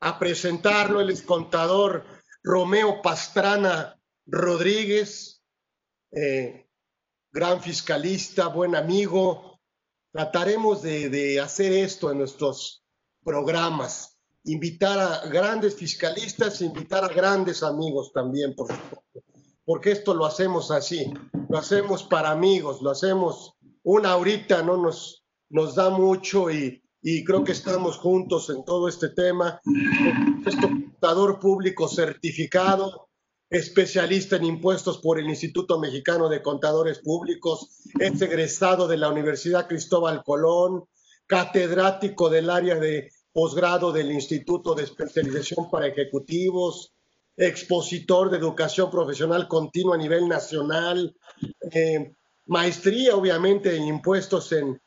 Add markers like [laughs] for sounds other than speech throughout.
a presentarlo. el es contador Romeo Pastrana Rodríguez, eh, gran fiscalista, buen amigo. Trataremos de, hacer esto en nuestros programas, invitar a grandes fiscalistas, invitar a grandes amigos también, porque esto lo hacemos así, lo hacemos para amigos, lo hacemos una ahorita, no nos, nos da mucho y, y creo que estamos juntos en todo este tema. Es contador público certificado, especialista en impuestos por el Instituto Mexicano de Contadores Públicos, es egresado de la Universidad Cristóbal Colón, catedrático del área de posgrado del Instituto de Especialización para Ejecutivos, expositor de educación profesional continua a nivel nacional, eh, maestría obviamente en impuestos en,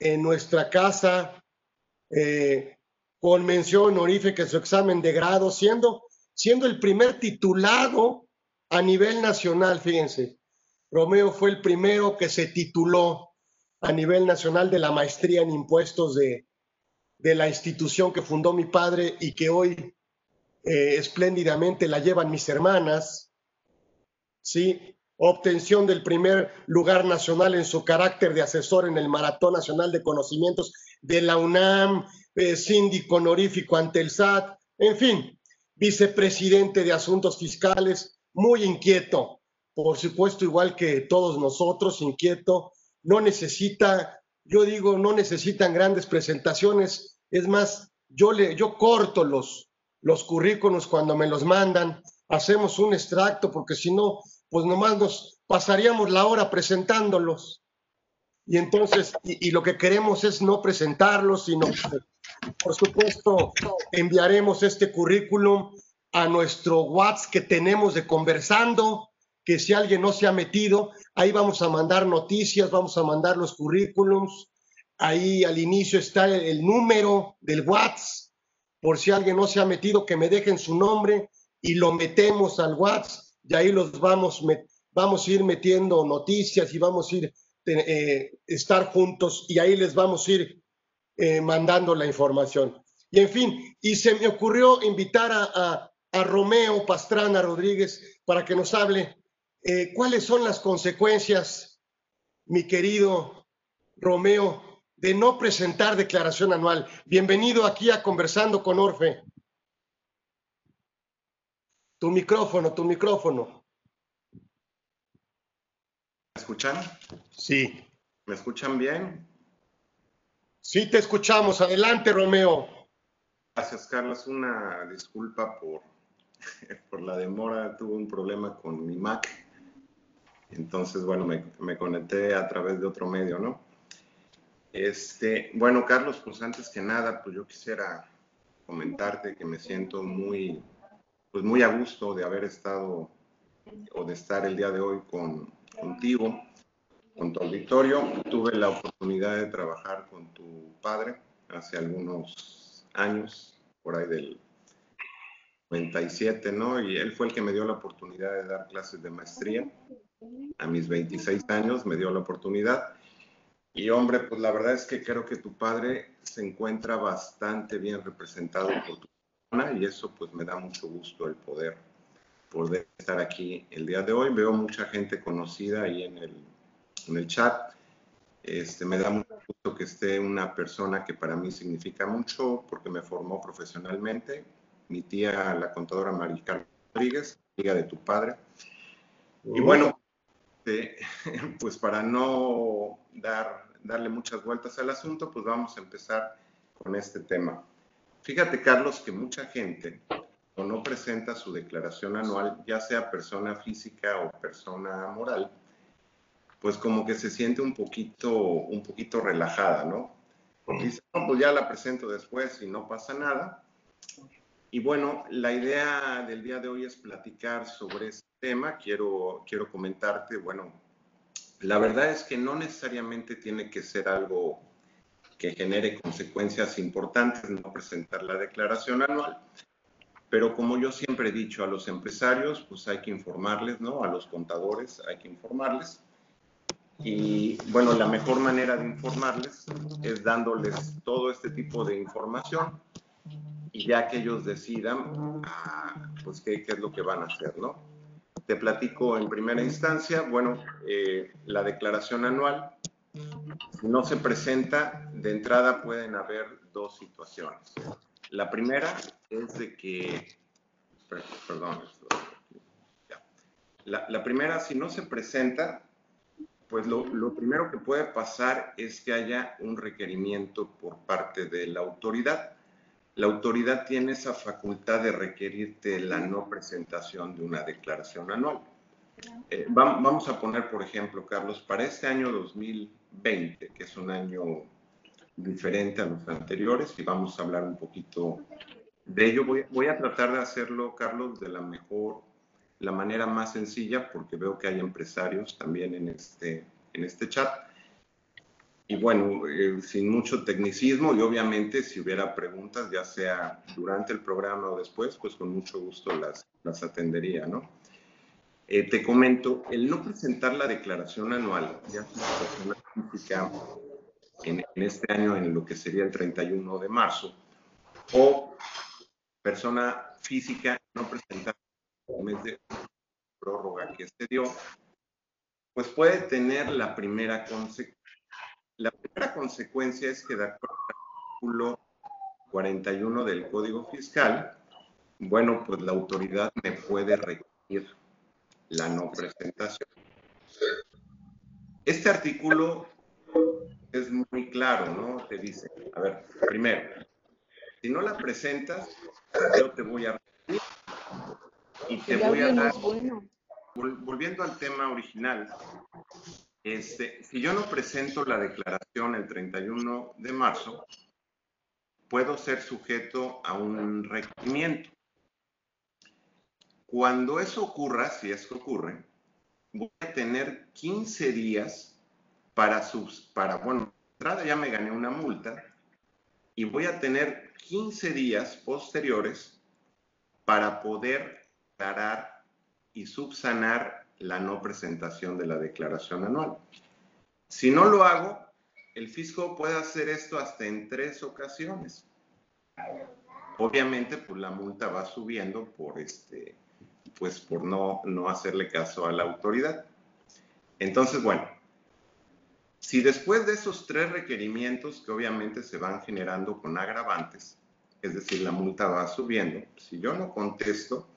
en nuestra casa, eh, con mención honorífica en su examen de grado, siendo, siendo el primer titulado a nivel nacional, fíjense. Romeo fue el primero que se tituló a nivel nacional de la maestría en impuestos de, de la institución que fundó mi padre y que hoy eh, espléndidamente la llevan mis hermanas. ¿sí? Obtención del primer lugar nacional en su carácter de asesor en el Maratón Nacional de Conocimientos de la UNAM, eh, síndico honorífico ante el SAT, en fin, vicepresidente de Asuntos Fiscales, muy inquieto, por supuesto, igual que todos nosotros, inquieto, no necesita, yo digo, no necesitan grandes presentaciones, es más, yo, le, yo corto los, los currículos cuando me los mandan, hacemos un extracto, porque si no, pues nomás nos pasaríamos la hora presentándolos. Y entonces, y, lo que queremos es no presentarlos, sino, por supuesto, enviaremos este currículum a nuestro WhatsApp que tenemos de conversando, que si alguien no se ha metido, ahí vamos a mandar noticias, vamos a mandar los currículums, ahí al inicio está el, número del WhatsApp, por si alguien no se ha metido, que me dejen su nombre y lo metemos al WhatsApp. Y ahí los vamos, vamos a ir metiendo noticias y vamos a ir eh, estar juntos y ahí les vamos a ir eh, mandando la información. Y en fin, y se me ocurrió invitar a, Romeo Pastrana Rodríguez para que nos hable eh, cuáles son las consecuencias, mi querido Romeo, de no presentar declaración anual. Bienvenido aquí a Conversando con Orfe. Tu micrófono, tu micrófono escuchan? Sí. ¿Me escuchan bien? Sí, te escuchamos. Adelante, Romeo. Gracias, Carlos. Una disculpa por, [laughs] por la demora. Tuve un problema con mi Mac. Entonces, bueno, me, me, conecté a través de otro medio, ¿no? Este, bueno, Carlos, pues antes que nada, pues yo quisiera comentarte que me siento muy, pues muy a gusto de haber estado o de estar el día de hoy con, contigo, con auditorio. Tuve la oportunidad de trabajar con tu padre hace algunos años, por ahí del 97, ¿no? Y él fue el que me dio la oportunidad de dar clases de maestría. A mis 26 años me dio la oportunidad. Y hombre, pues la verdad es que creo que tu padre se encuentra bastante bien representado por tu persona y eso pues me da mucho gusto el poder poder estar aquí el día de hoy. Veo mucha gente conocida ahí en el, en el chat. Este, me da mucho gusto que esté una persona que para mí significa mucho porque me formó profesionalmente. Mi tía, la contadora Maricar Rodríguez, amiga de tu padre. Y bueno, este, [laughs] pues para no dar, darle muchas vueltas al asunto, pues vamos a empezar con este tema. Fíjate, Carlos, que mucha gente o no presenta su declaración anual, ya sea persona física o persona moral, pues como que se siente un poquito, un poquito relajada, ¿no? Dice, no, pues ya la presento después y no pasa nada. Y bueno, la idea del día de hoy es platicar sobre este tema. Quiero, quiero comentarte, bueno, la verdad es que no necesariamente tiene que ser algo que genere consecuencias importantes no presentar la declaración anual, pero como yo siempre he dicho a los empresarios, pues hay que informarles, ¿no? A los contadores hay que informarles. Y bueno, la mejor manera de informarles es dándoles todo este tipo de información y ya que ellos decidan, ah, pues qué, qué, es lo que van a hacer, ¿no? Te platico en primera instancia, bueno, eh, la declaración anual no se presenta, de entrada pueden haber dos situaciones. La primera es de que, perdón, la, la primera, si no se presenta, pues lo, primero que puede pasar es que haya un requerimiento por parte de la autoridad. La autoridad tiene esa facultad de requerirte la no presentación de una declaración anual. Eh, vamos a poner, por ejemplo, Carlos, para este año 2020, que es un año diferente a los anteriores, y vamos a hablar un poquito de ello, voy, voy a tratar de hacerlo, Carlos, de la mejor la manera más sencilla, porque veo que hay empresarios también en este, en este chat. Y bueno, eh, sin mucho tecnicismo y obviamente si hubiera preguntas, ya sea durante el programa o después, pues con mucho gusto las, las atendería, ¿no? Eh, te comento, el no presentar la declaración anual, ya física en, en este año en lo que sería el 31 de marzo, o persona física no presentar mes de prórroga que se dio, pues puede tener la primera consecuencia. La primera consecuencia es que de acuerdo al artículo 41 del Código Fiscal, bueno, pues la autoridad me puede requerir la no presentación. Este artículo es muy claro, ¿no? Te dice, a ver, primero, si no la presentas, yo te voy a y te voy a dar, volviendo al tema original, este, si yo no presento la declaración el 31 de marzo, puedo ser sujeto a un requerimiento. Cuando eso ocurra, si es que ocurre, voy a tener 15 días para, sus, para bueno, entrada ya me gané una multa y voy a tener 15 días posteriores para poder y subsanar la no presentación de la declaración anual. Si no lo hago, el fisco puede hacer esto hasta en tres ocasiones. Obviamente, pues la multa va subiendo por este, pues por no, no hacerle caso a la autoridad. Entonces, bueno, si después de esos tres requerimientos que obviamente se van generando con agravantes, es decir, la multa va subiendo, si yo no contesto,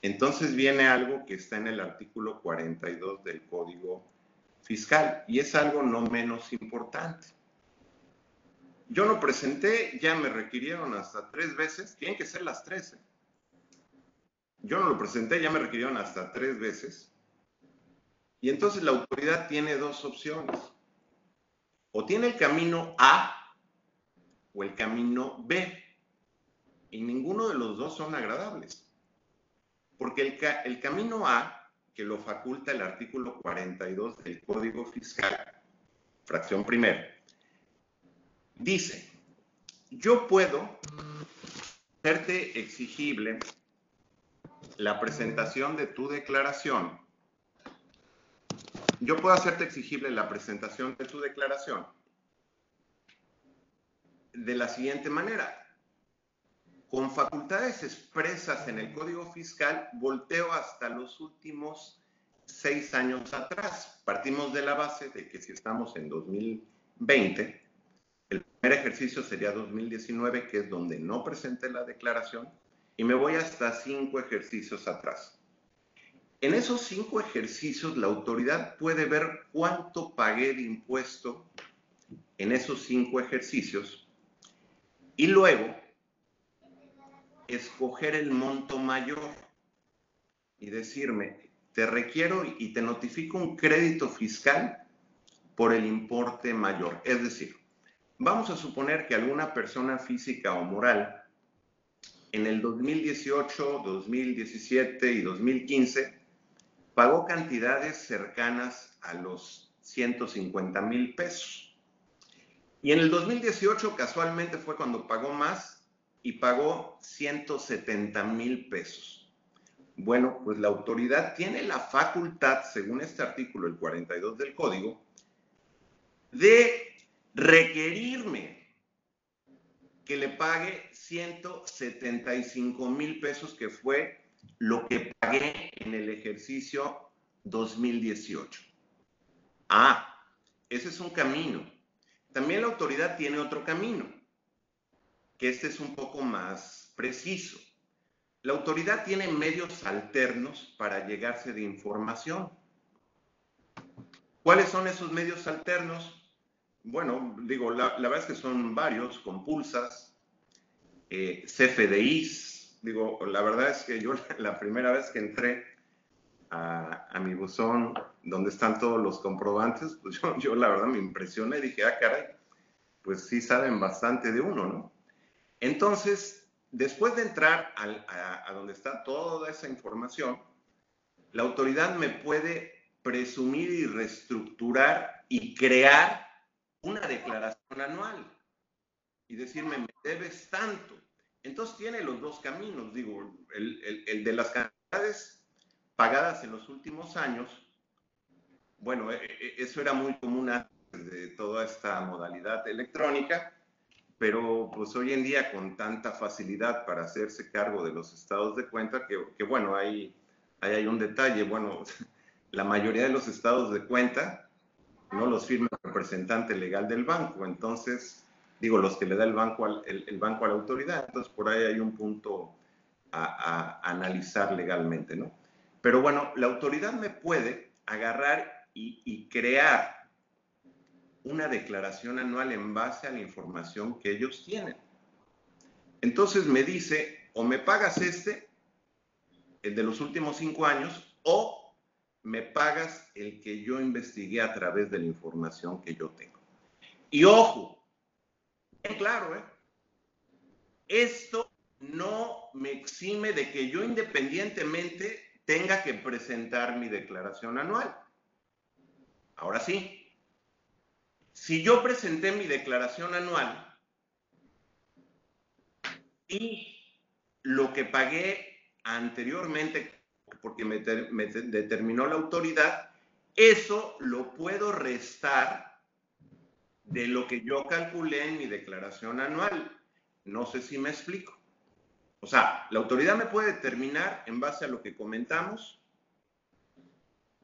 entonces viene algo que está en el artículo 42 del Código Fiscal y es algo no menos importante. Yo lo presenté, ya me requirieron hasta tres veces, tienen que ser las tres. Yo no lo presenté, ya me requirieron hasta tres veces. Y entonces la autoridad tiene dos opciones. O tiene el camino A o el camino B. Y ninguno de los dos son agradables. Porque el, camino A, que lo faculta el artículo 42 del Código Fiscal, fracción primera, dice, yo puedo hacerte exigible la presentación de tu declaración. Yo puedo hacerte exigible la presentación de tu declaración de la siguiente manera con facultades expresas en el Código Fiscal, volteo hasta los últimos seis años atrás. Partimos de la base de que si estamos en 2020, el primer ejercicio sería 2019, que es donde no presenté la declaración, y me voy hasta cinco ejercicios atrás. En esos cinco ejercicios, la autoridad puede ver cuánto pagué de impuesto en esos cinco ejercicios y luego escoger el monto mayor y decirme, te requiero y te notifico un crédito fiscal por el importe mayor. Es decir, vamos a suponer que alguna persona física o moral en el 2018, 2017 y 2015 pagó cantidades cercanas a los 150 mil pesos. Y en el 2018 casualmente fue cuando pagó más y pagó 170 mil pesos. Bueno, pues la autoridad tiene la facultad, según este artículo, el 42 del código, de requerirme que le pague 175 mil pesos, que fue lo que pagué en el ejercicio 2018. Ah, ese es un camino. También la autoridad tiene otro camino, que este es un poco más preciso. La autoridad tiene medios alternos para llegarse de información. ¿Cuáles son esos medios alternos? Bueno, digo, la, verdad es que son varios, compulsas, eh, CFDIs. Digo, la verdad es que yo [laughs] la primera vez que entré a, mi buzón donde están todos los comprobantes, [laughs] pues yo, la verdad me impresioné y dije, ah, caray, pues sí saben bastante de uno, ¿no? Entonces, después de entrar a, a donde está toda esa información, la autoridad me puede presumir y reestructurar y crear una declaración anual y decirme, me debes tanto. Entonces tiene los dos caminos, digo, el, de las cantidades pagadas en los últimos años, bueno, e, e, eso era muy común antes de toda esta modalidad electrónica, pero pues hoy en día con tanta facilidad para hacerse cargo de los estados de cuenta, que, bueno, ahí, ahí hay un detalle, bueno, [laughs] la mayoría de los estados de cuenta no los firma el representante legal del banco, entonces, digo, los que le da el banco, al, el, banco a la autoridad, entonces por ahí hay un punto a, analizar legalmente, ¿no? Pero bueno, la autoridad me puede agarrar y, y crear una declaración anual en base a la información que ellos tienen. Entonces me dice, o me pagas este, el de los últimos cinco años, o me pagas el que yo investigué a través de la información que yo tengo. Y ojo, bien claro, ¿eh? esto no me exime de que yo independientemente tenga que presentar mi declaración anual. Ahora sí, si yo presenté mi declaración anual y lo que pagué anteriormente porque me, determinó la autoridad, eso lo puedo restar de lo que yo calculé en mi declaración anual. No sé si me explico. O sea, la autoridad me puede determinar en base a lo que comentamos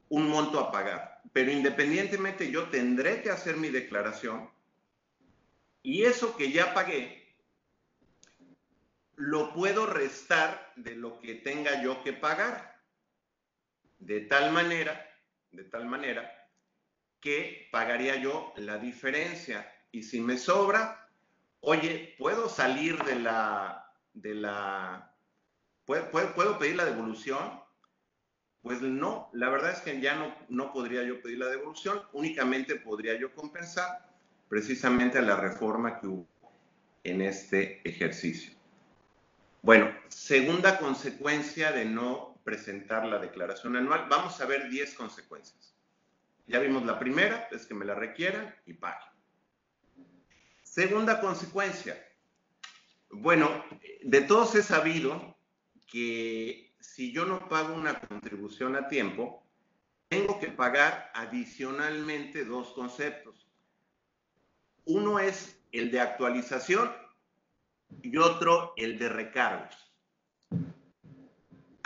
un monto a pagar, pero independientemente yo tendré que hacer mi declaración y eso que ya pagué lo puedo restar de lo que tenga yo que pagar de tal manera, de tal manera que pagaría yo la diferencia. Y si me sobra, oye, ¿puedo salir de la, de la, ¿puedo, puedo, pedir la devolución? Pues no, la verdad es que ya no, no podría yo pedir la devolución, únicamente podría yo compensar precisamente a la reforma que hubo en este ejercicio. Bueno, segunda consecuencia de no presentar la declaración anual. Vamos a ver 10 consecuencias. Ya vimos la primera, es que me la requieran y pague. Segunda consecuencia. Bueno, de todos he sabido que si yo no pago una contribución a tiempo, tengo que pagar adicionalmente dos conceptos. Uno es el de actualización y otro el de recargos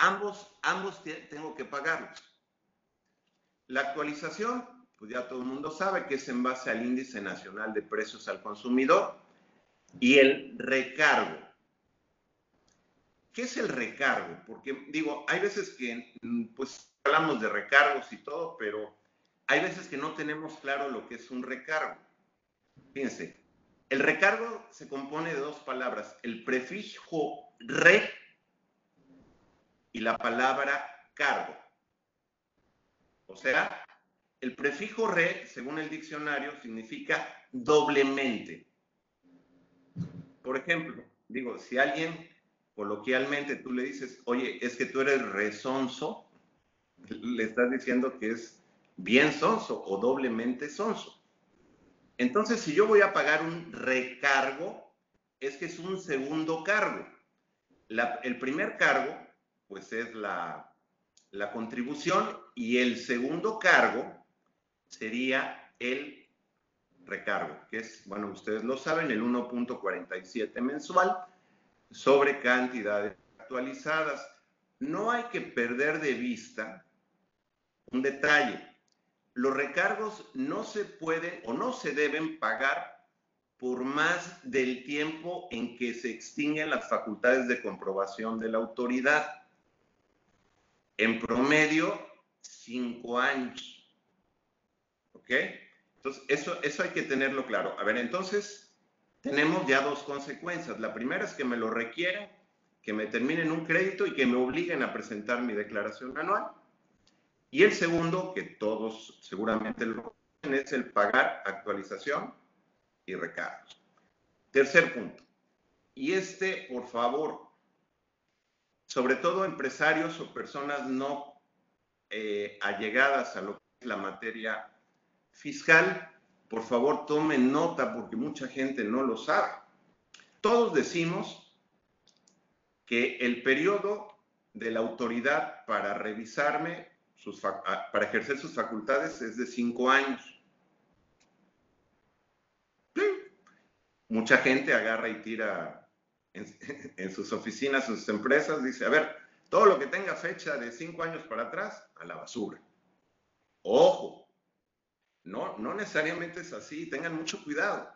ambos, ambos tengo que pagarlos. La actualización, pues ya todo el mundo sabe que es en base al índice nacional de precios al consumidor y el recargo. ¿Qué es el recargo? Porque digo, hay veces que pues hablamos de recargos y todo, pero hay veces que no tenemos claro lo que es un recargo. Fíjense, el recargo se compone de dos palabras, el prefijo re y la palabra cargo. O sea, el prefijo re, según el diccionario, significa doblemente. Por ejemplo, digo, si alguien coloquialmente tú le dices, oye, es que tú eres resonso, le estás diciendo que es bien sonso o doblemente sonso. Entonces, si yo voy a pagar un recargo, es que es un segundo cargo. el primer cargo pues es la, contribución y el segundo cargo sería el recargo, que es, bueno, ustedes lo saben, el 1.47 mensual sobre cantidades actualizadas. No hay que perder de vista un detalle. Los recargos no se pueden o no se deben pagar por más del tiempo en que se extinguen las facultades de comprobación de la autoridad. En promedio, cinco años. ¿Ok? Entonces, eso, eso hay que tenerlo claro. A ver, entonces, tenemos ya dos consecuencias. La primera es que me lo requieren, que me terminen un crédito y que me obliguen a presentar mi declaración anual. Y el segundo, que todos seguramente lo conocen, es el pagar actualización y recargos. Tercer punto. Y este, por favor, sobre todo empresarios o personas no eh, allegadas a lo que es la materia fiscal, por favor tomen nota porque mucha gente no lo sabe. Todos decimos que el periodo de la autoridad para revisarme, sus, para ejercer sus facultades es de cinco años. Mucha gente agarra y tira en, [laughs] en sus oficinas, en sus empresas, dice, a ver, todo lo que tenga fecha de cinco años para atrás, a la basura. Ojo, no, no necesariamente es así, tengan mucho cuidado.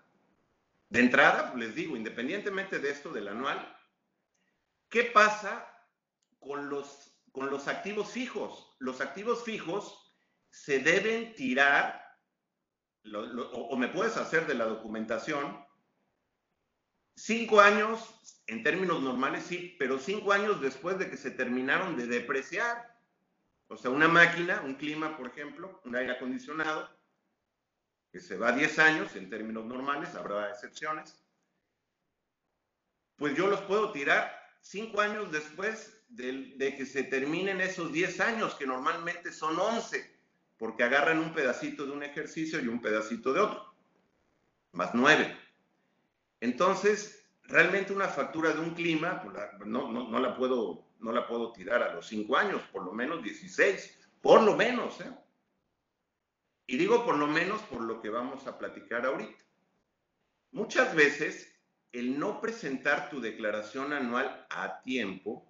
De entrada, les digo, independientemente de esto del anual, ¿qué pasa con los, con los activos fijos? Los activos fijos se deben tirar, o, me puedes hacer de la documentación, cinco años, en términos normales sí, pero cinco años después de que se terminaron de depreciar. O sea, una máquina, un clima, por ejemplo, un aire acondicionado, que se va 10 años en términos normales, habrá excepciones, pues yo los puedo tirar 5 años después de, de, que se terminen esos 10 años, que normalmente son 11, porque agarran un pedacito de un ejercicio y un pedacito de otro, más 9. Entonces, realmente una factura de un clima, pues no, la puedo, no la puedo tirar a los 5 años, por lo menos 16, por lo menos, ¿eh? Y digo por lo menos por lo que vamos a platicar ahorita. Muchas veces el no presentar tu declaración anual a tiempo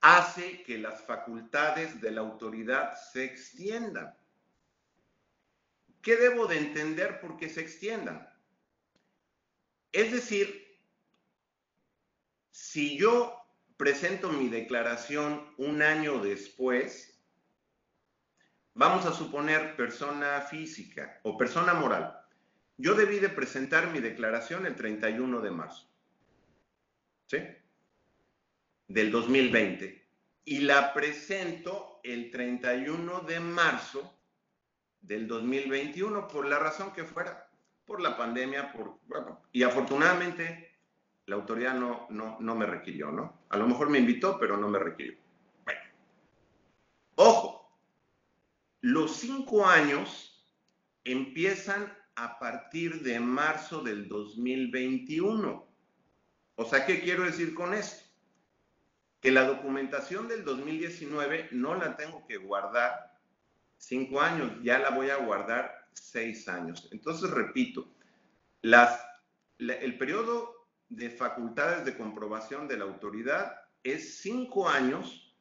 hace que las facultades de la autoridad se extiendan. ¿Qué debo de entender por qué se extiendan? Es decir, si yo presento mi declaración un año después, Vamos a suponer persona física o persona moral. Yo debí de presentar mi declaración el 31 de marzo. Del 2020. Y la presento el 31 de marzo del 2021 por la razón que fuera, por la pandemia, por, y afortunadamente la autoridad no, no me requirió, ¿no? A lo mejor me invitó, pero no me requirió. Bueno, ojo, los cinco años empiezan a partir de marzo del 2021. O sea, ¿qué quiero decir con esto? Que la documentación del 2019 no la tengo que guardar cinco años, ya la voy a guardar seis años. Entonces, repito, las, el periodo de facultades de comprobación de la autoridad es cinco años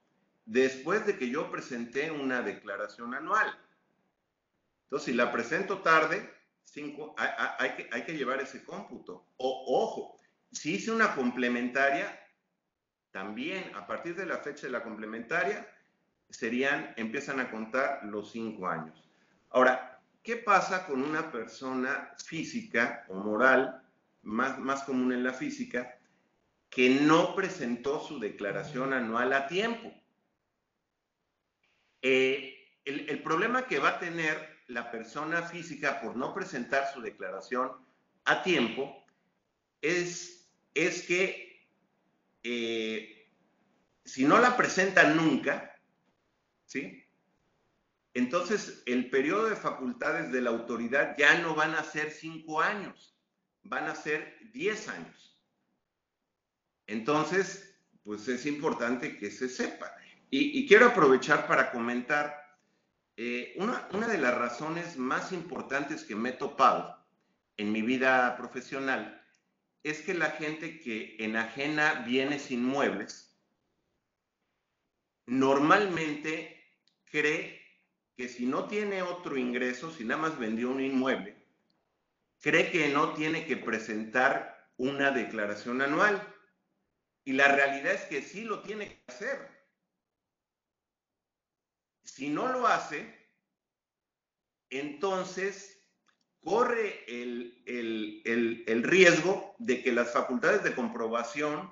después de que yo presenté una declaración anual. Entonces, si la presento tarde, cinco, hay, que, hay que llevar ese cómputo. O, ojo, si hice una complementaria, también a partir de la fecha de la complementaria, serían, empiezan a contar los cinco años. Ahora, ¿qué pasa con una persona física o moral, más, más común en la física, que no presentó su declaración anual a tiempo? Eh, el, problema que va a tener la persona física por no presentar su declaración a tiempo es, es que eh, si no la presenta nunca, ¿sí? Entonces el periodo de facultades de la autoridad ya no van a ser cinco años, van a ser diez años. Entonces, pues es importante que se sepa. Y, quiero aprovechar para comentar eh, una, una de las razones más importantes que me he topado en mi vida profesional es que la gente que enajena bienes inmuebles normalmente cree que si no tiene otro ingreso, si nada más vendió un inmueble, cree que no tiene que presentar una declaración anual. Y la realidad es que sí lo tiene que hacer. Si no lo hace, entonces corre el, el, riesgo de que las facultades de comprobación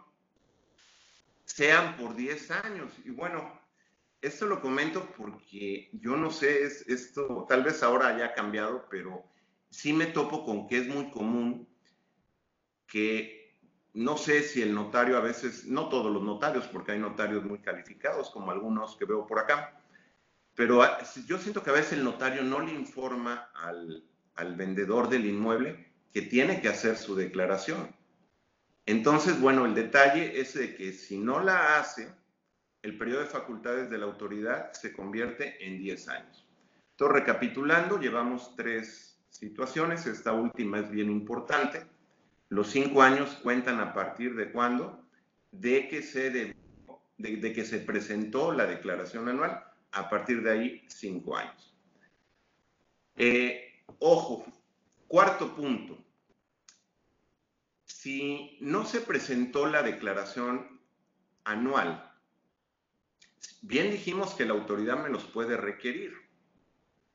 sean por 10 años. Y bueno, esto lo comento porque yo no sé, es, esto tal vez ahora haya cambiado, pero sí me topo con que es muy común que no sé si el notario a veces, no todos los notarios, porque hay notarios muy calificados, como algunos que veo por acá, pero yo siento que a veces el notario no le informa al, al vendedor del inmueble que tiene que hacer su declaración. Entonces, bueno, el detalle es de que si no la hace, el periodo de facultades de la autoridad se convierte en 10 años. Entonces, recapitulando, llevamos tres situaciones. Esta última es bien importante. Los cinco años cuentan a partir de cuándo? De que se, presentó la declaración anual. A partir de ahí, cinco años. Eh, Ojo, cuarto punto. Si no se presentó la declaración anual, bien dijimos que la autoridad me los puede requerir,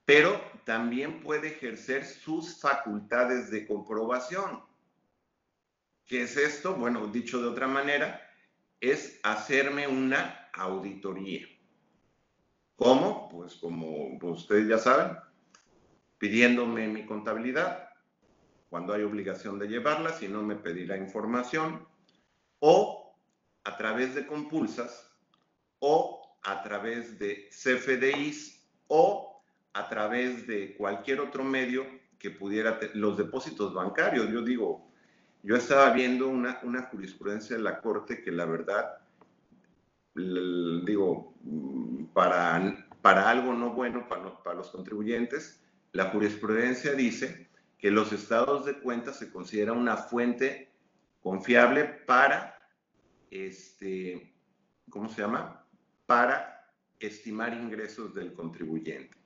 pero también puede ejercer sus facultades de comprobación. ¿Qué es esto? Bueno, dicho de otra manera, es hacerme una auditoría. ¿Cómo? Pues como ustedes ya saben, pidiéndome mi contabilidad, cuando hay obligación de llevarla, si no me pedirá información, o a través de compulsas, o a través de CFDIs, o a través de cualquier otro medio que pudiera, los depósitos bancarios. Yo digo, yo estaba viendo una, una jurisprudencia de la Corte que la verdad, digo, para, para algo no bueno para, para los contribuyentes, la jurisprudencia dice que los estados de cuenta se considera una fuente confiable para, este, ¿cómo se llama? Para estimar ingresos del contribuyente.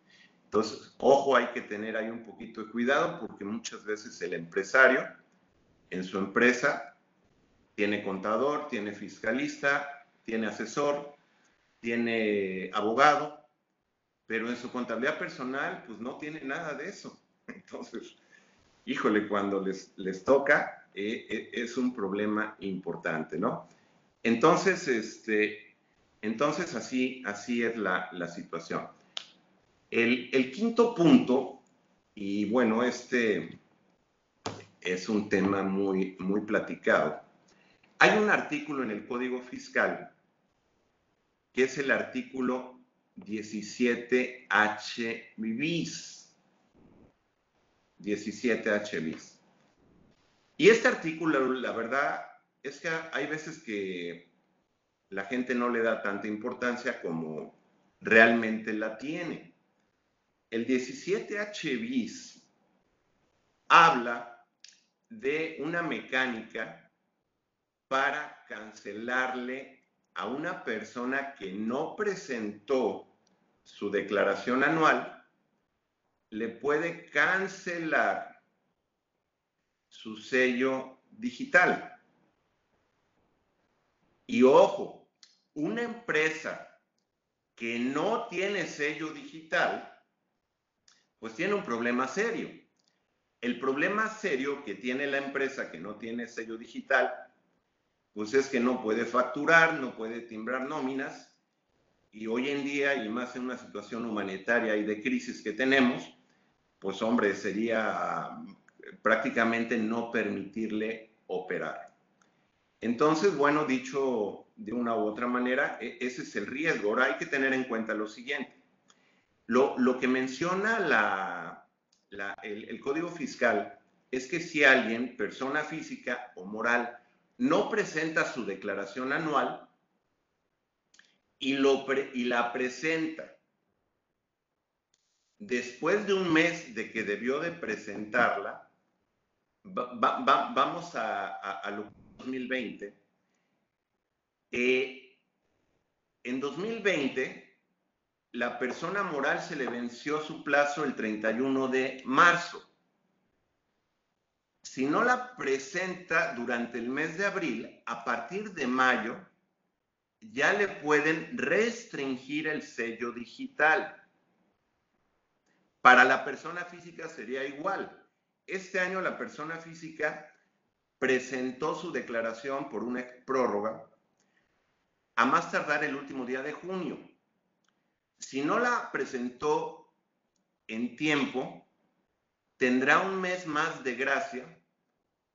Entonces, ojo, hay que tener ahí un poquito de cuidado porque muchas veces el empresario en su empresa tiene contador, tiene fiscalista, tiene asesor, tiene abogado, pero en su contabilidad personal, pues no tiene nada de eso. [laughs] Entonces, híjole, cuando les, les toca, eh, eh, es un problema importante, ¿no? Entonces, este, entonces así, así es la, situación. El, el, quinto punto, y bueno, este es un tema muy, muy platicado. Hay un artículo en el Código Fiscal que es el artículo 17H bis. 17H bis. Y este artículo, la verdad, es que hay veces que la gente no le da tanta importancia como realmente la tiene. El 17H bis habla de una mecánica para cancelarle a una persona que no presentó su declaración anual, le puede cancelar su sello digital. Y ojo, una empresa que no tiene sello digital, pues tiene un problema serio. El problema serio que tiene la empresa que no tiene sello digital, pues es que no puede facturar, no puede timbrar nóminas y hoy en día, y más en una situación humanitaria y de crisis que tenemos, pues hombre, sería prácticamente no permitirle operar. Entonces, bueno, dicho de una u otra manera, e, ese es el riesgo. Ahora hay que tener en cuenta lo siguiente. Lo, lo que menciona la, el, el Código Fiscal es que si alguien, persona física o moral, no presenta su declaración anual, y, lo y la presenta después de un mes de que debió de presentarla, vamos a, a, 2020. Eh, en 2020, la persona moral se le venció su plazo el 31 de marzo. Si no la presenta durante el mes de abril, a partir de mayo, ya le pueden restringir el sello digital. Para la persona física sería igual. Este año la persona física presentó su declaración por una prórroga a más tardar el último día de junio. Si no la presentó en tiempo, tendrá un mes más de gracia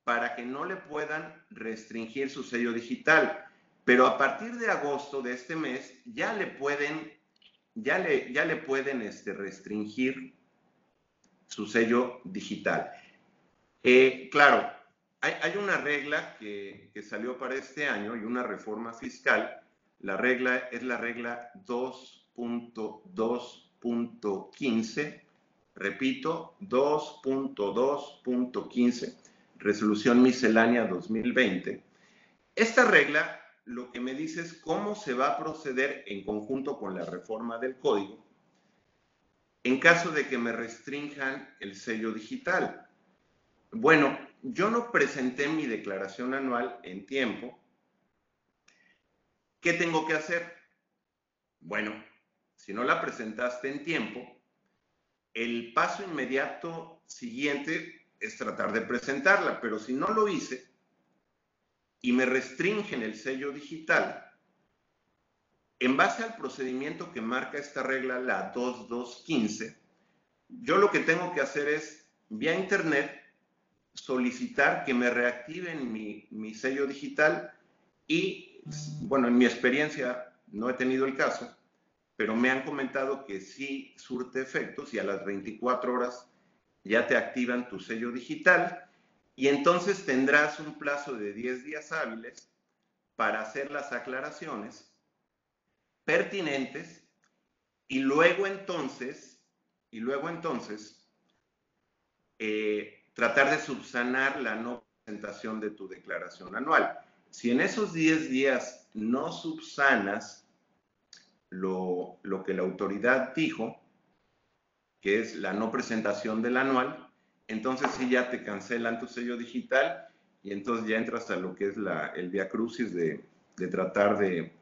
para que no le puedan restringir su sello digital. Pero a partir de agosto de este mes ya le pueden, ya le, ya le pueden este, restringir su sello digital. Eh, claro, hay, hay, una regla que, que salió para este año y una reforma fiscal. La regla es la regla 2.2.15. Repito, 2.2.15, resolución miscelánea 2020. Esta regla lo que me dice es cómo se va a proceder en conjunto con la reforma del código en caso de que me restrinjan el sello digital. Bueno, yo no presenté mi declaración anual en tiempo. ¿Qué tengo que hacer? Bueno, si no la presentaste en tiempo, el paso inmediato siguiente es tratar de presentarla, pero si no lo hice, y me restringen el sello digital, en base al procedimiento que marca esta regla, la 2215, yo lo que tengo que hacer es, vía internet, solicitar que me reactiven mi, mi sello digital y, bueno, en mi experiencia no he tenido el caso, pero me han comentado que sí surte efectos y a las 24 horas ya te activan tu sello digital y entonces tendrás un plazo de 10 días hábiles para hacer las aclaraciones pertinentes y luego entonces, y luego entonces, eh, tratar de subsanar la no presentación de tu declaración anual. Si en esos 10 días no subsanas lo, que la autoridad dijo, que es la no presentación del anual, entonces sí ya te cancelan tu sello digital y entonces ya entras a lo que es el via crucis de, tratar de,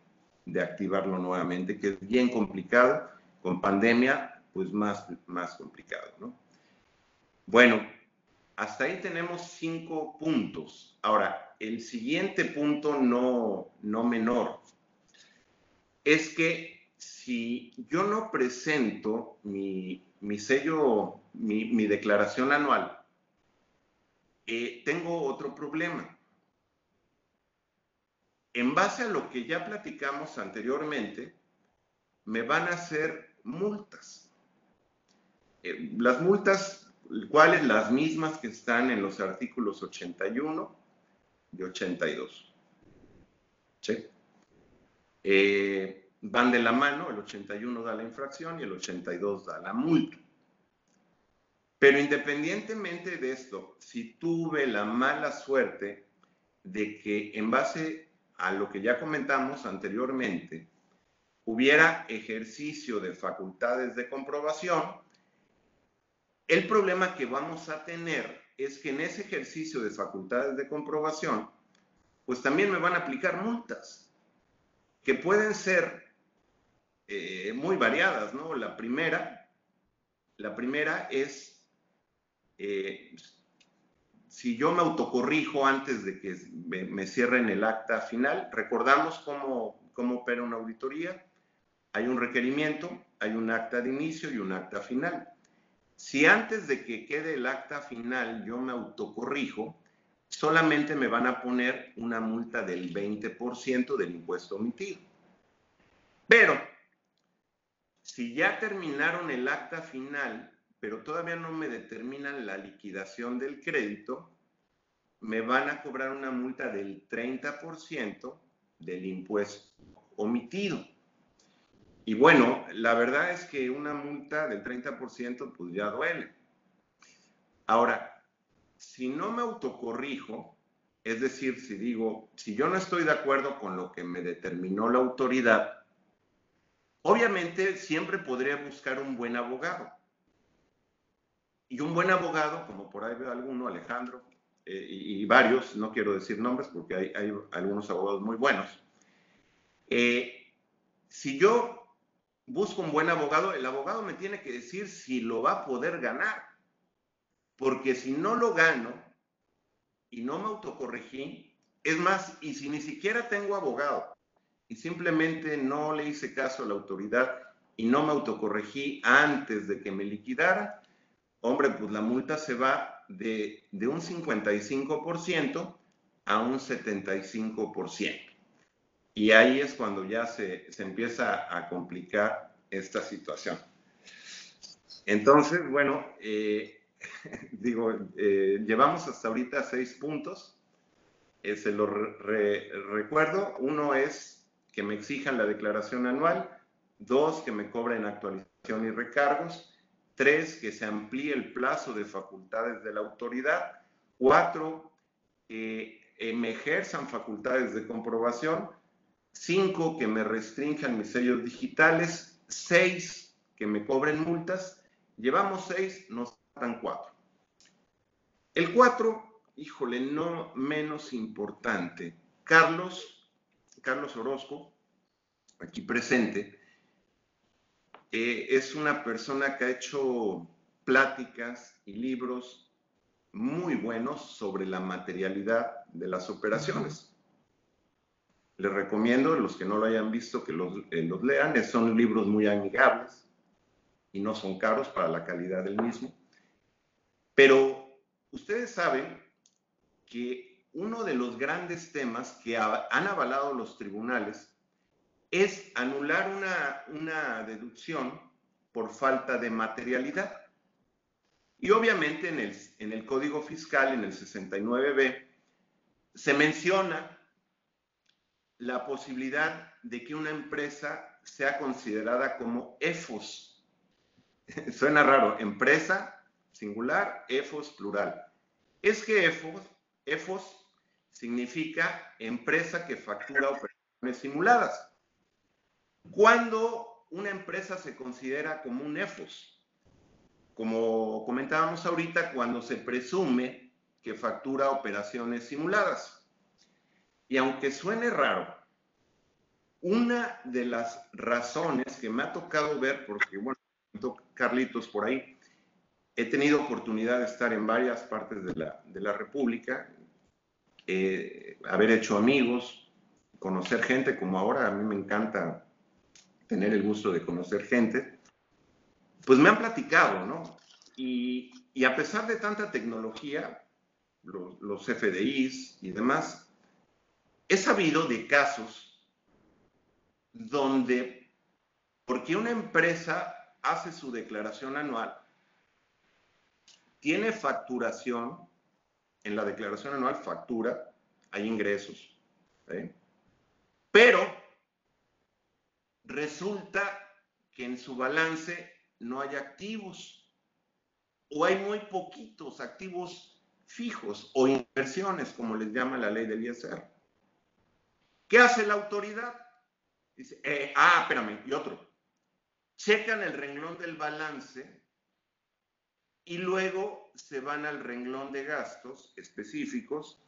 de, activarlo nuevamente, que es bien complicado, con pandemia, pues más, más complicado, ¿no? Bueno, hasta ahí tenemos cinco puntos. Ahora, el siguiente punto no, no menor es que si yo no presento mi, mi sello, mi, declaración anual, eh, tengo otro problema. En base a lo que ya platicamos anteriormente, me van a hacer multas. Eh, las multas, ¿cuáles? Las mismas que están en los artículos 81 y 82. ¿Sí? Eh, van de la mano, el 81 da la infracción y el 82 da la multa. Pero independientemente de esto, si tuve la mala suerte de que en base a lo que ya comentamos anteriormente, hubiera ejercicio de facultades de comprobación, el problema que vamos a tener es que en ese ejercicio de facultades de comprobación, pues también me van a aplicar multas, que pueden ser eh, muy variadas, ¿no? La primera, la primera es eh, si yo me autocorrijo antes de que me, cierren el acta final, recordamos cómo, cómo opera una auditoría. Hay un requerimiento, hay un acta de inicio y un acta final. Si antes de que quede el acta final yo me autocorrijo, solamente me van a poner una multa del 20% del impuesto omitido. Pero si ya terminaron el acta final, pero todavía no me determinan la liquidación del crédito, me van a cobrar una multa del 30% del impuesto omitido. Y bueno, la verdad es que una multa del 30% pues ya duele. Ahora, si no me autocorrijo, es decir, si digo, si yo no estoy de acuerdo con lo que me determinó la autoridad, obviamente siempre podría buscar un buen abogado. Y un buen abogado, como por ahí veo alguno, Alejandro, eh, y, varios, no quiero decir nombres porque hay, algunos abogados muy buenos. Eh, si yo busco un buen abogado, el abogado me tiene que decir si lo va a poder ganar. Porque si no lo gano y no me autocorregí, es más, y si ni siquiera tengo abogado y simplemente no le hice caso a la autoridad y no me autocorregí antes de que me liquidara, hombre, pues la multa se va de, de un 55% a un 75%. Y ahí es cuando ya se, se empieza a complicar esta situación. Entonces, bueno, eh, [laughs] digo, eh, llevamos hasta ahorita seis puntos. Eh, se lo recuerdo. Uno es que me exijan la declaración anual. Dos, que me cobren actualización y recargos. Tres, que se amplíe el plazo de facultades de la autoridad. Cuatro, que me ejerzan facultades de comprobación. Cinco, que me restrinjan mis sellos digitales. Seis, que me cobren multas. Llevamos seis, nos faltan cuatro. El cuatro, híjole, no menos importante. Carlos, Carlos Orozco, aquí presente, eh, es una persona que ha hecho pláticas y libros muy buenos sobre la materialidad de las operaciones. Les recomiendo, los que no lo hayan visto, que los, eh, lean. Son libros muy amigables y no son caros para la calidad del mismo. Pero ustedes saben que uno de los grandes temas que han avalado los tribunales es anular una, una deducción por falta de materialidad. Y obviamente en el, en el Código Fiscal, en el 69b, se menciona la posibilidad de que una empresa sea considerada como EFOS. [laughs] Suena raro, empresa singular, EFOS plural. Es que EFOS, EFOS significa empresa que factura operaciones simuladas. ¿Cuándo una empresa se considera como un EFOS? Como comentábamos ahorita, cuando se presume que factura operaciones simuladas. Y aunque suene raro, una de las razones que me ha tocado ver, porque bueno, Carlitos por ahí, he tenido oportunidad de estar en varias partes de la, de la República, eh, haber hecho amigos, conocer gente, como ahora a mí me encanta tener el gusto de conocer gente, pues me han platicado, ¿no? Y, y a pesar de tanta tecnología, los, los FDIs y demás, He sabido de casos donde, porque una empresa hace su declaración anual, tiene facturación, en la declaración anual factura, hay ingresos, pero resulta que en su balance no hay activos o hay muy poquitos activos fijos o inversiones, como les llama la ley del ISR. ¿Qué hace la autoridad? Dice, eh, ah, espérame, y otro. Checan el renglón del balance y luego se van al renglón de gastos específicos,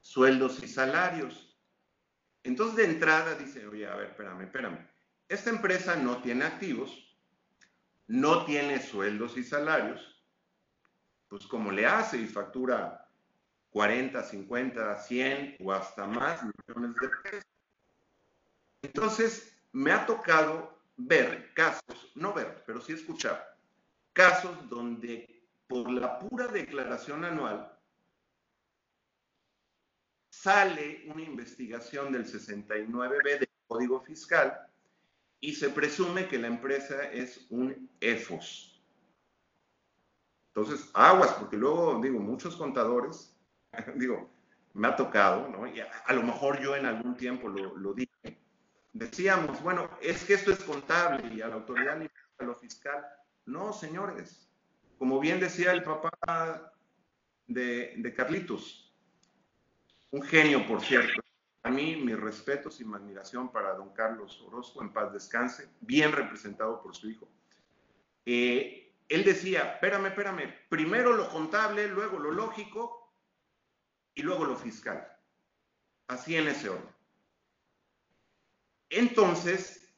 sueldos y salarios. Entonces, de entrada dice, oye, a ver, espérame, espérame. Esta empresa no tiene activos, no tiene sueldos y salarios, pues como le hace y factura 40, 50, 100 o hasta más millones de pesos. Entonces, me ha tocado ver casos, no ver, pero sí escuchar, casos donde por la pura declaración anual sale una investigación del 69B del Código Fiscal y se presume que la empresa es un EFOS. Entonces, aguas, porque luego, digo, muchos contadores [laughs] digo, me ha tocado, ¿no? Y a, lo mejor yo en algún tiempo lo, dije, decíamos, bueno, es que esto es contable y a la autoridad ni a lo fiscal. No, señores. Como bien decía el papá de, de Carlitos, un genio, por cierto. A mí, mis respetos y mi admiración para don Carlos Orozco, en paz descanse, bien representado por su hijo. Eh, él decía, espérame, espérame, primero lo contable, luego lo lógico y luego lo fiscal. Así en ese orden. Entonces,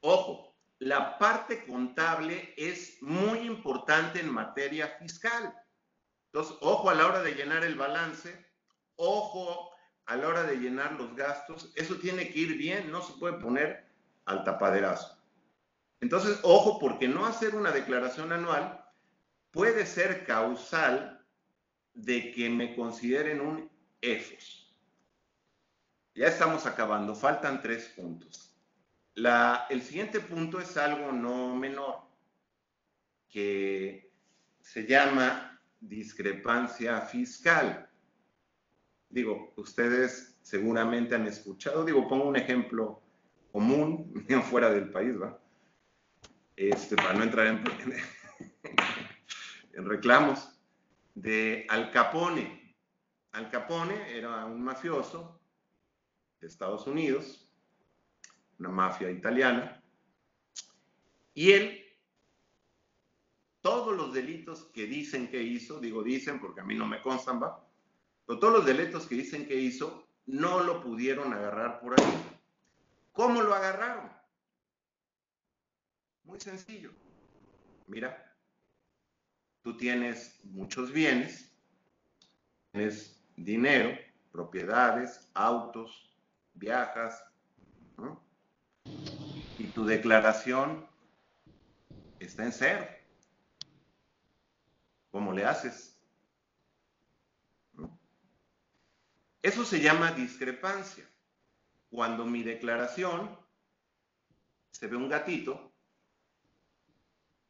ojo, la parte contable es muy importante en materia fiscal. Entonces, ojo a la hora de llenar el balance, ojo a la hora de llenar los gastos, eso tiene que ir bien, no se puede poner al tapaderazo. Entonces, ojo, porque no hacer una declaración anual puede ser causal de que me consideren un EFOS. Ya estamos acabando, faltan tres puntos. el siguiente punto es algo no menor, que se llama discrepancia fiscal. Digo, ustedes seguramente han escuchado, digo, pongo un ejemplo común, [laughs] fuera del país, ¿va? Este, para no entrar en, [laughs] en reclamos, de Al Capone. Al Capone era un mafioso de Estados Unidos, una mafia italiana, y él, todos los delitos que dicen que hizo, digo dicen porque a mí no me constan, pero todos los delitos que dicen que hizo, no lo pudieron agarrar por ahí. ¿Cómo lo agarraron? Muy sencillo. Mira, tú tienes muchos bienes, tienes dinero, propiedades, autos, viajas, y tu declaración está en cero. ¿Cómo le haces? Eso se llama discrepancia. Cuando mi declaración se ve un gatito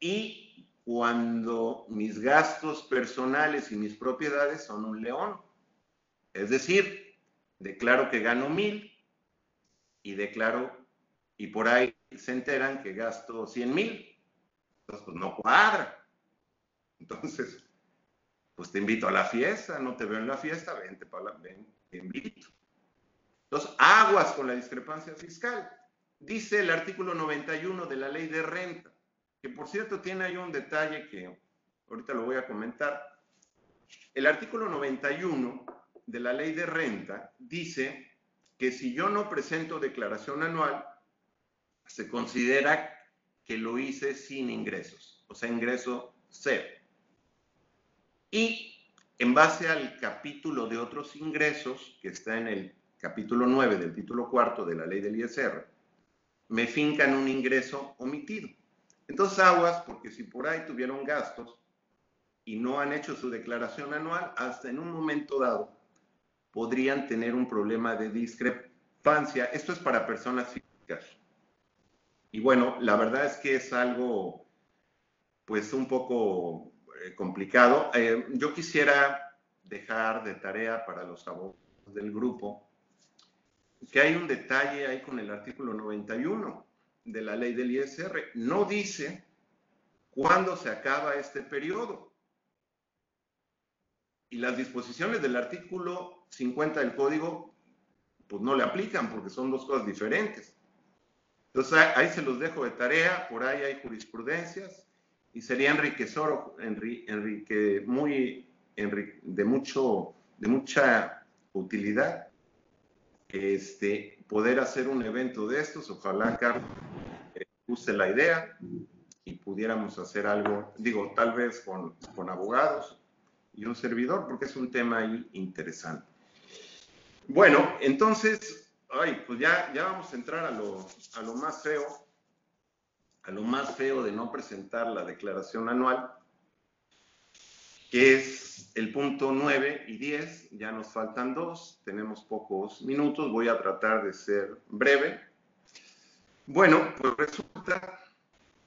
y cuando mis gastos personales y mis propiedades son un león. Es decir, declaro que gano mil y declaro, y por ahí se enteran que gasto cien mil. Entonces, pues no cuadra. Entonces, pues te invito a la fiesta, no te veo en la fiesta, vente para la, ven, te invito. Entonces, aguas con la discrepancia fiscal. Dice el artículo 91 de la ley de renta, que por cierto tiene ahí un detalle que ahorita lo voy a comentar. El artículo 91 de la ley de renta dice que si yo no presento declaración anual, se considera que lo hice sin ingresos, o sea, ingreso cero. Y en base al capítulo de otros ingresos, que está en el capítulo 9 del título cuarto de la ley del ISR, me fincan un ingreso omitido. Entonces aguas, porque si por ahí tuvieron gastos y no han hecho su declaración anual, hasta en un momento dado podrían tener un problema de discrepancia. Esto es para personas físicas. Y bueno, la verdad es que es algo, pues un poco eh, complicado. Eh, yo quisiera dejar de tarea para los abogados del grupo que hay un detalle ahí con el artículo 91 de la ley del ISR. No dice cuándo se acaba este periodo. Y las disposiciones del artículo 50 del código, pues no le aplican porque son dos cosas diferentes. Entonces ahí se los dejo de tarea, por ahí hay jurisprudencias y sería enriquecedor, enrique, muy, de, mucho, de mucha utilidad este, poder hacer un evento de estos. Ojalá Carlos eh, use la idea y pudiéramos hacer algo, digo, tal vez con, abogados y un servidor, porque es un tema interesante. Bueno, entonces, ay, pues ya, ya vamos a entrar a lo, a lo más feo, a lo más feo de no presentar la declaración anual, que es el punto 9 y 10, ya nos faltan dos, tenemos pocos minutos, voy a tratar de ser breve. Bueno, pues resulta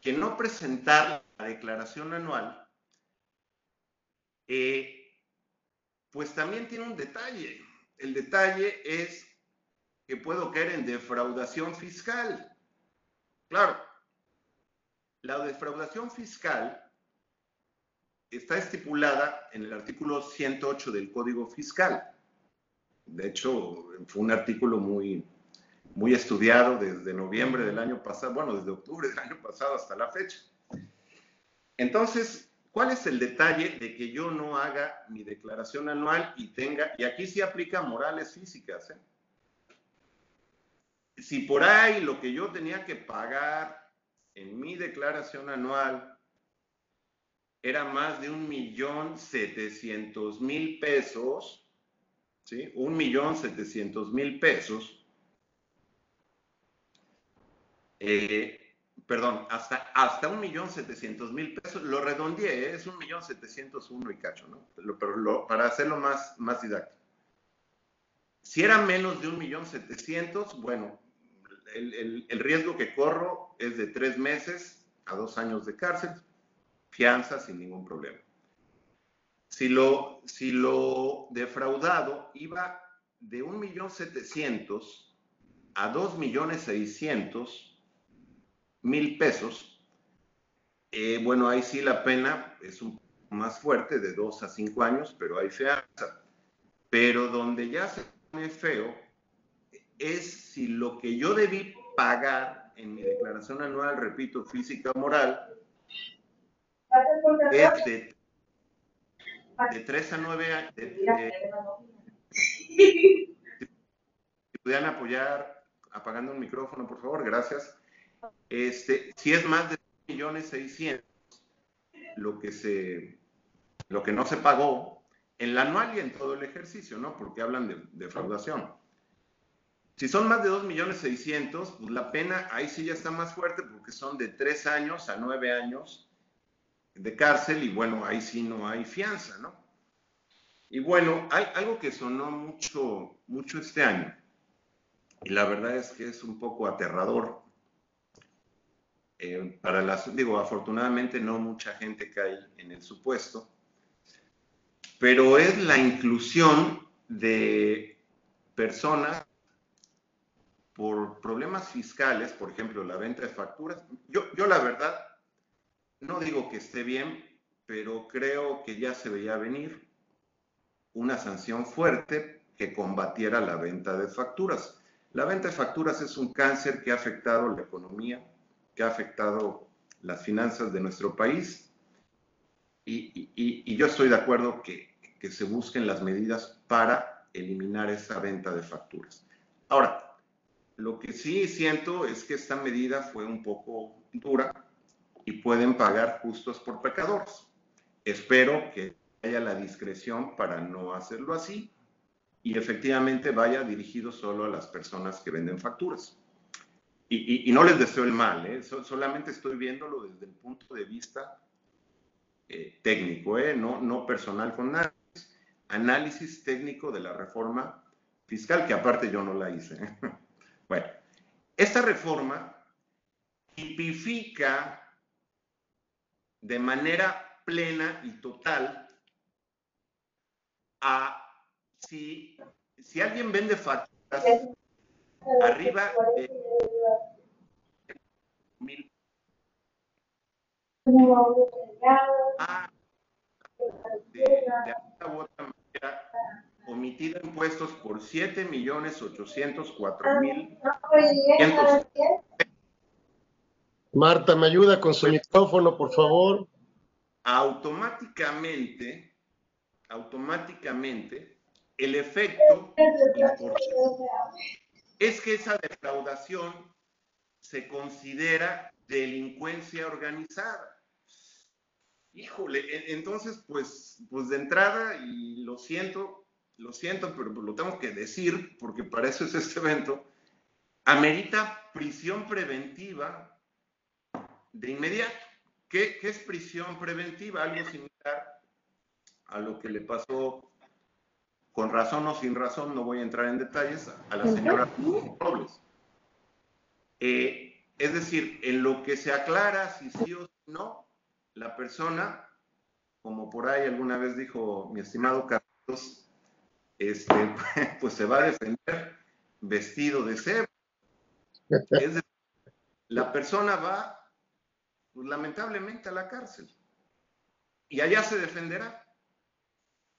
que no presentar la declaración anual, eh, pues también tiene un detalle el detalle es que puedo caer en defraudación fiscal. Claro, la defraudación fiscal está estipulada en el artículo 108 del Código Fiscal. De hecho, fue un artículo muy, muy estudiado desde noviembre del año pasado, bueno, desde octubre del año pasado hasta la fecha. Entonces, ¿cuál es el detalle de que yo no haga mi declaración anual y tenga, y aquí sí aplica morales físicas, ¿eh? si por ahí lo que yo tenía que pagar en mi declaración anual era más de un millón setecientos mil pesos, ¿sí? Un millón setecientos mil pesos. Eh, perdón, hasta, hasta un millón setecientos mil pesos, lo redondeé, ¿eh? es un millón setecientos uno y cacho, ¿no? Pero para hacerlo más, más didáctico. Si era menos de un millón setecientos, bueno, el, el, riesgo que corro es de tres meses a dos años de cárcel, fianza sin ningún problema. Si lo, si lo defraudado iba de un millón setecientos a dos millones seiscientos mil pesos, eh, bueno, ahí sí la pena es un más fuerte, de dos a cinco años, pero hay fianza. Pero donde ya se pone feo es si lo que yo debí pagar en mi declaración anual, repito, física o moral, es de, de 3 a 9 años. si pudieran apoyar apagando el micrófono, por favor, gracias. Este, si es más de millones 600, lo que se, lo que no se pagó en la anual y en todo el ejercicio, ¿no? Porque hablan de defraudación. Si son más de 2 millones 600, pues la pena ahí sí ya está más fuerte porque son de 3 años a 9 años de cárcel y bueno, ahí sí no hay fianza, ¿no? Y bueno, hay algo que sonó mucho, mucho este año y la verdad es que es un poco aterrador. Eh, para las, digo, afortunadamente no mucha gente cae en el supuesto, pero es la inclusión de personas por problemas fiscales, por ejemplo, la venta de facturas. Yo, yo la verdad, no digo que esté bien, pero creo que ya se veía venir una sanción fuerte que combatiera la venta de facturas. La venta de facturas es un cáncer que ha afectado la economía, que ha afectado las finanzas de nuestro país y, yo estoy de acuerdo que, que se busquen las medidas para eliminar esa venta de facturas. Ahora, lo que sí siento es que esta medida fue un poco dura y pueden pagar justos por pecadores. Espero que haya la discreción para no hacerlo así y efectivamente vaya dirigido solo a las personas que venden facturas. Y, no les deseo el mal, ¿eh? solamente estoy viéndolo desde el punto de vista eh, técnico, ¿eh? no, no personal con nadie. Análisis técnico de la reforma fiscal, que aparte yo no la hice. [laughs] Bueno, esta reforma tipifica de manera plena y total a si, si alguien vende facturas arriba de mil. A, de, de otra manera omitido impuestos por 7 millones 804 mil. Marta, ¿me ayuda con su micrófono, por favor? Automáticamente, automáticamente, el efecto es que esa defraudación se considera delincuencia organizada. Híjole, entonces, pues, pues de entrada, y lo siento, lo siento, pero lo tengo que decir porque para eso es este evento, amerita prisión preventiva de inmediato. ¿Qué, es prisión preventiva? Algo similar a lo que le pasó con razón o sin razón, no voy a entrar en detalles, a la señora Robles. Eh, es decir, en lo que se aclara si sí o no, la persona, como por ahí alguna vez dijo mi estimado Carlos, este, [laughs] pues se va a defender vestido de cebo. [laughs] Es decir, la persona va, pues, lamentablemente, a la cárcel y allá se defenderá.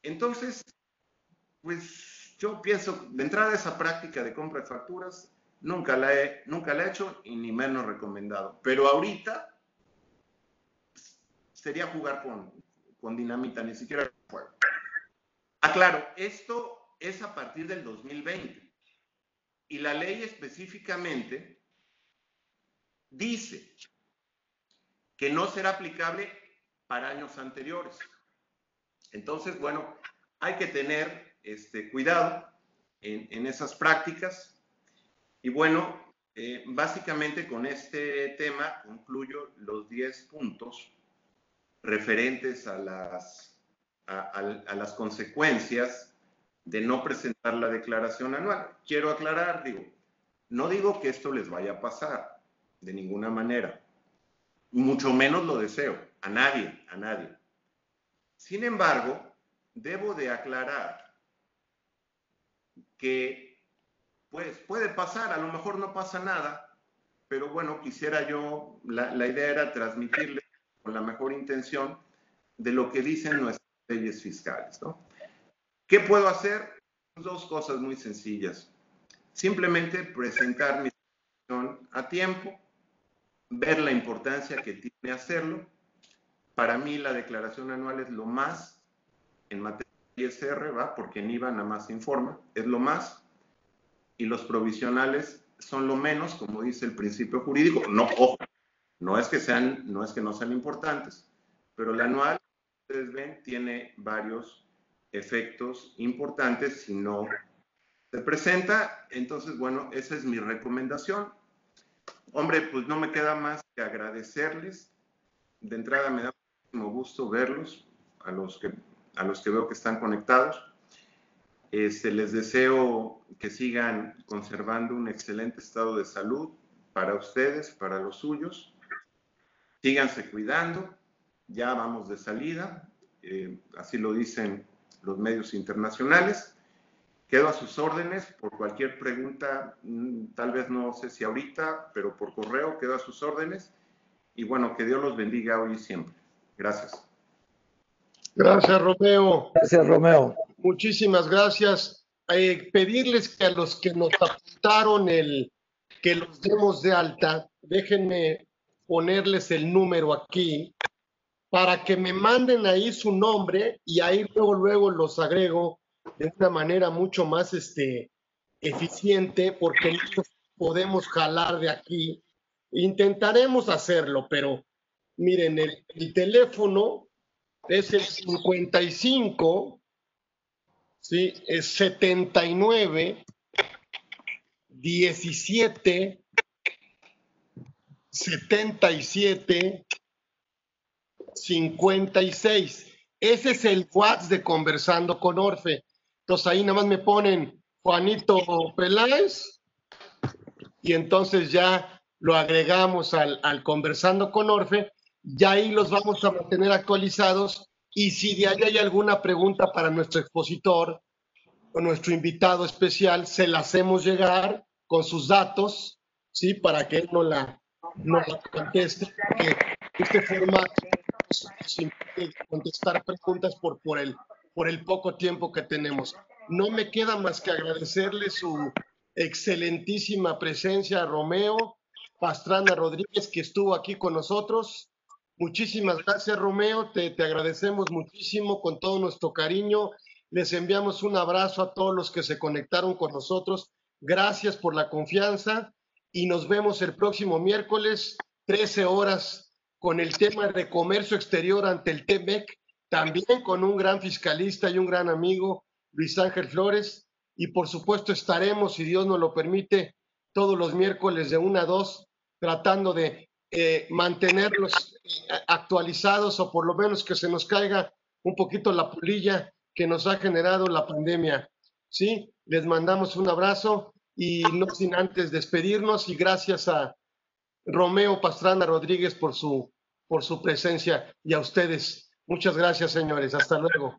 Entonces, pues yo pienso, de entrada esa práctica de compra de facturas, nunca la he, nunca la he hecho y ni menos recomendado. Pero ahorita sería jugar con, con dinamita, ni siquiera fuego. Aclaro, esto es a partir del 2020 y la ley específicamente dice que no será aplicable para años anteriores. Entonces, bueno, hay que tener este, cuidado en, esas prácticas. Y bueno, eh, básicamente con este tema concluyo los 10 puntos referentes a las, a las consecuencias de no presentar la declaración anual. Quiero aclarar, digo, no digo que esto les vaya a pasar de ninguna manera, mucho menos lo deseo, a nadie, a nadie. Sin embargo, debo de aclarar que pues puede pasar, a lo mejor no pasa nada, pero bueno, quisiera yo, la, la idea era transmitirle con la mejor intención de lo que dicen nuestras leyes fiscales, ¿no? ¿Qué puedo hacer? Dos cosas muy sencillas. Simplemente presentar mi situación a tiempo, ver la importancia que tiene hacerlo. Para mí la declaración anual es lo más en materia de ISR, ¿va? porque en IVA nada más informa, es lo más. Y los provisionales son lo menos, como dice el principio jurídico. No, no es que sean, no es que no sean importantes, pero la anual, ustedes ven, tiene varios efectos importantes si no se presenta. Entonces, bueno, esa es mi recomendación. Hombre, pues no me queda más que agradecerles. De entrada me da muchísimo gusto verlos, a los que, a los que veo que están conectados. Este, les deseo que sigan conservando un excelente estado de salud para ustedes, para los suyos. Síganse cuidando, ya vamos de salida, eh, así lo dicen los medios internacionales. Quedo a sus órdenes por cualquier pregunta, mm, tal vez no sé si ahorita, pero por correo quedo a sus órdenes. Y bueno, que Dios los bendiga hoy y siempre. Gracias. Gracias, Romeo. Gracias, Romeo. Muchísimas gracias. Eh, pedirles que a los que nos apuntaron el que los demos de alta, déjenme ponerles el número aquí para que me manden ahí su nombre y ahí luego, luego los agrego de una manera mucho más este, eficiente porque podemos jalar de aquí. Intentaremos hacerlo, pero miren, el, el teléfono es el 55, ¿sí? Es 79, 17, 77, 56. Ese es el WhatsApp de Conversando con Orfe. Entonces ahí nada más me ponen Juanito Peláez y entonces ya lo agregamos al, Conversando con Orfe. Ya ahí los vamos a mantener actualizados y si de ahí hay alguna pregunta para nuestro expositor o nuestro invitado especial, se la hacemos llegar con sus datos, ¿sí? Para que él no la, no conteste. Que este formato sin contestar preguntas por, por, el, por el poco tiempo que tenemos. No me queda más que agradecerle su excelentísima presencia, Romeo Pastrana Rodríguez, que estuvo aquí con nosotros. Muchísimas gracias, Romeo. Te, te agradecemos muchísimo con todo nuestro cariño. Les enviamos un abrazo a todos los que se conectaron con nosotros. Gracias por la confianza y nos vemos el próximo miércoles, 13 horas con el tema de comercio exterior ante el TEMEC, también con un gran fiscalista y un gran amigo, Luis Ángel Flores, y por supuesto estaremos, si Dios nos lo permite, todos los miércoles de una a dos, tratando de eh, mantenerlos eh, actualizados o por lo menos que se nos caiga un poquito la pulilla que nos ha generado la pandemia. ¿Sí? Les mandamos un abrazo y no sin antes despedirnos y gracias a Romeo Pastrana Rodríguez por su por su presencia y a ustedes. Muchas gracias, señores. Hasta luego.